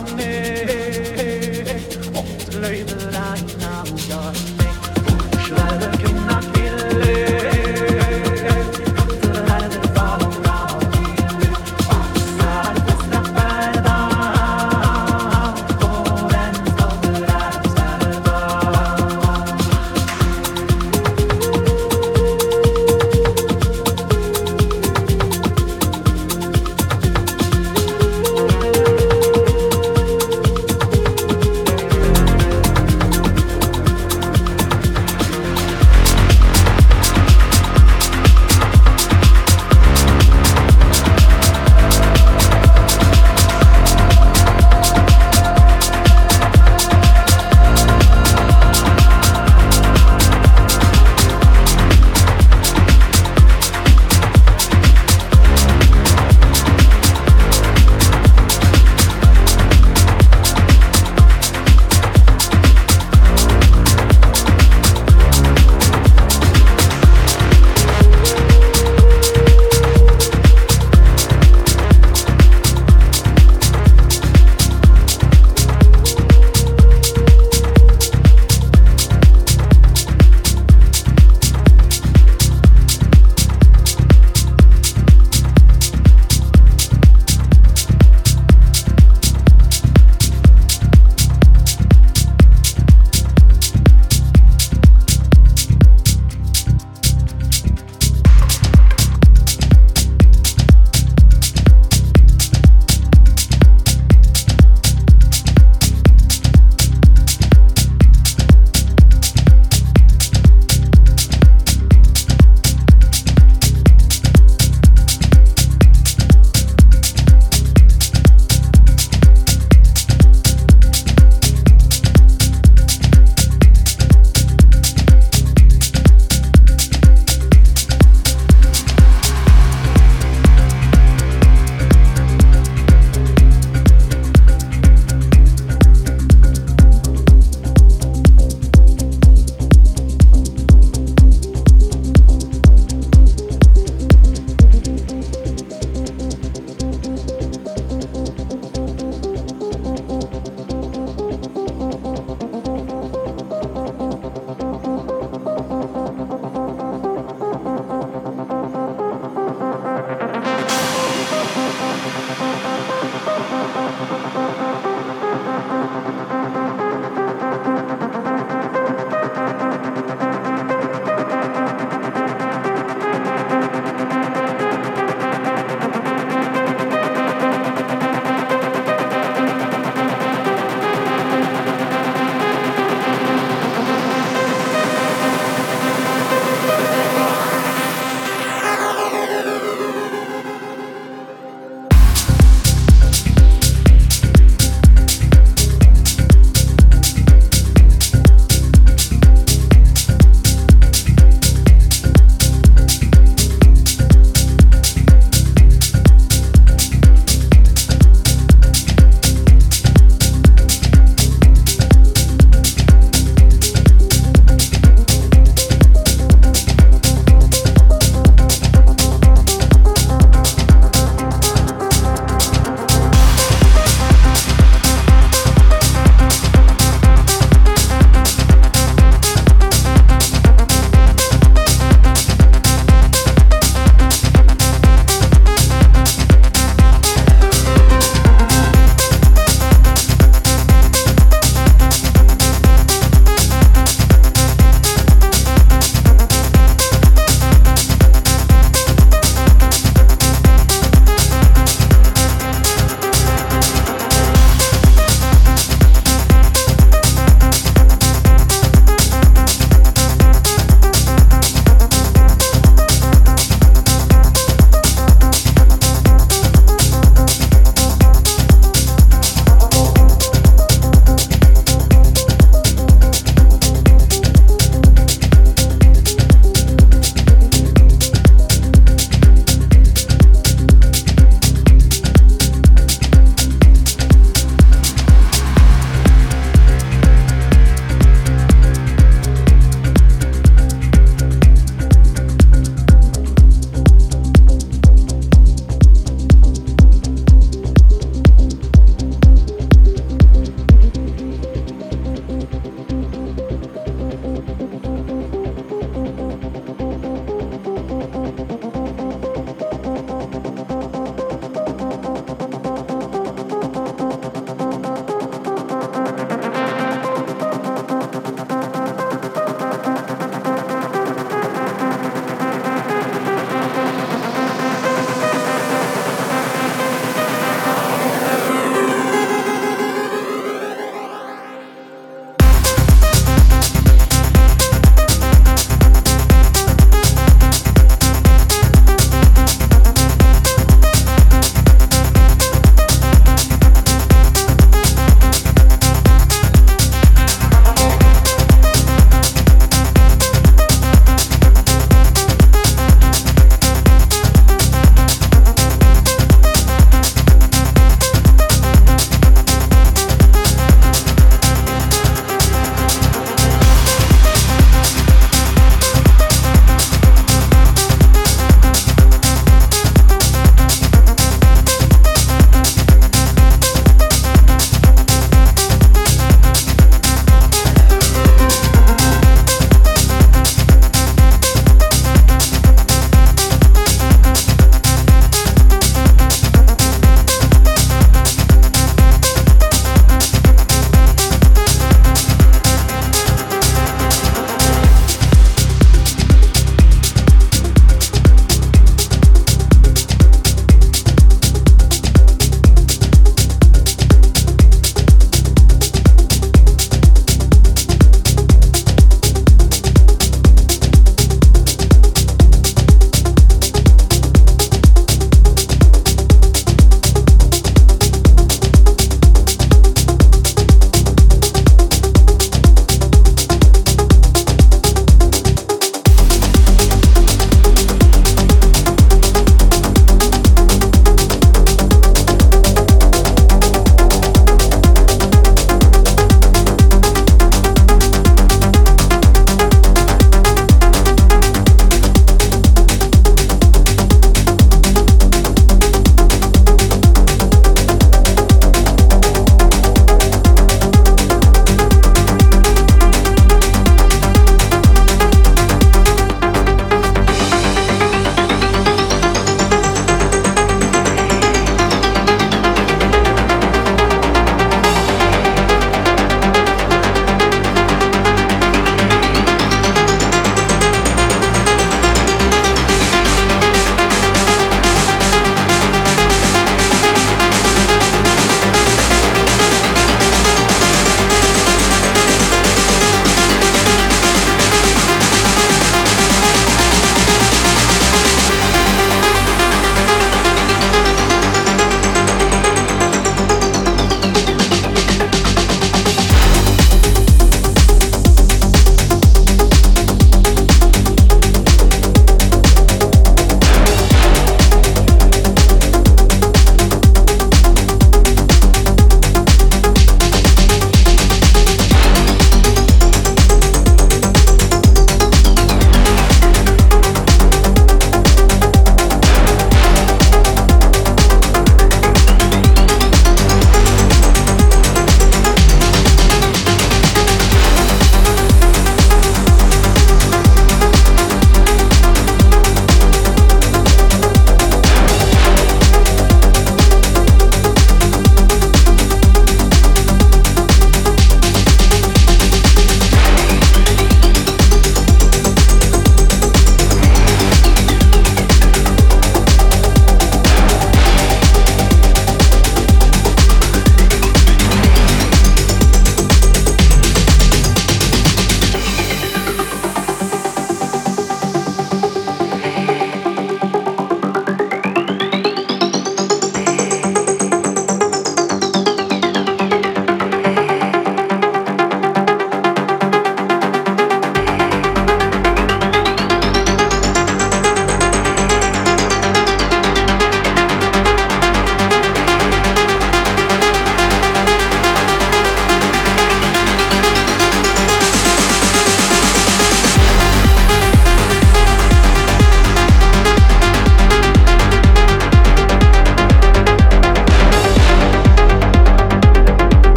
running.